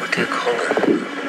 我太困了。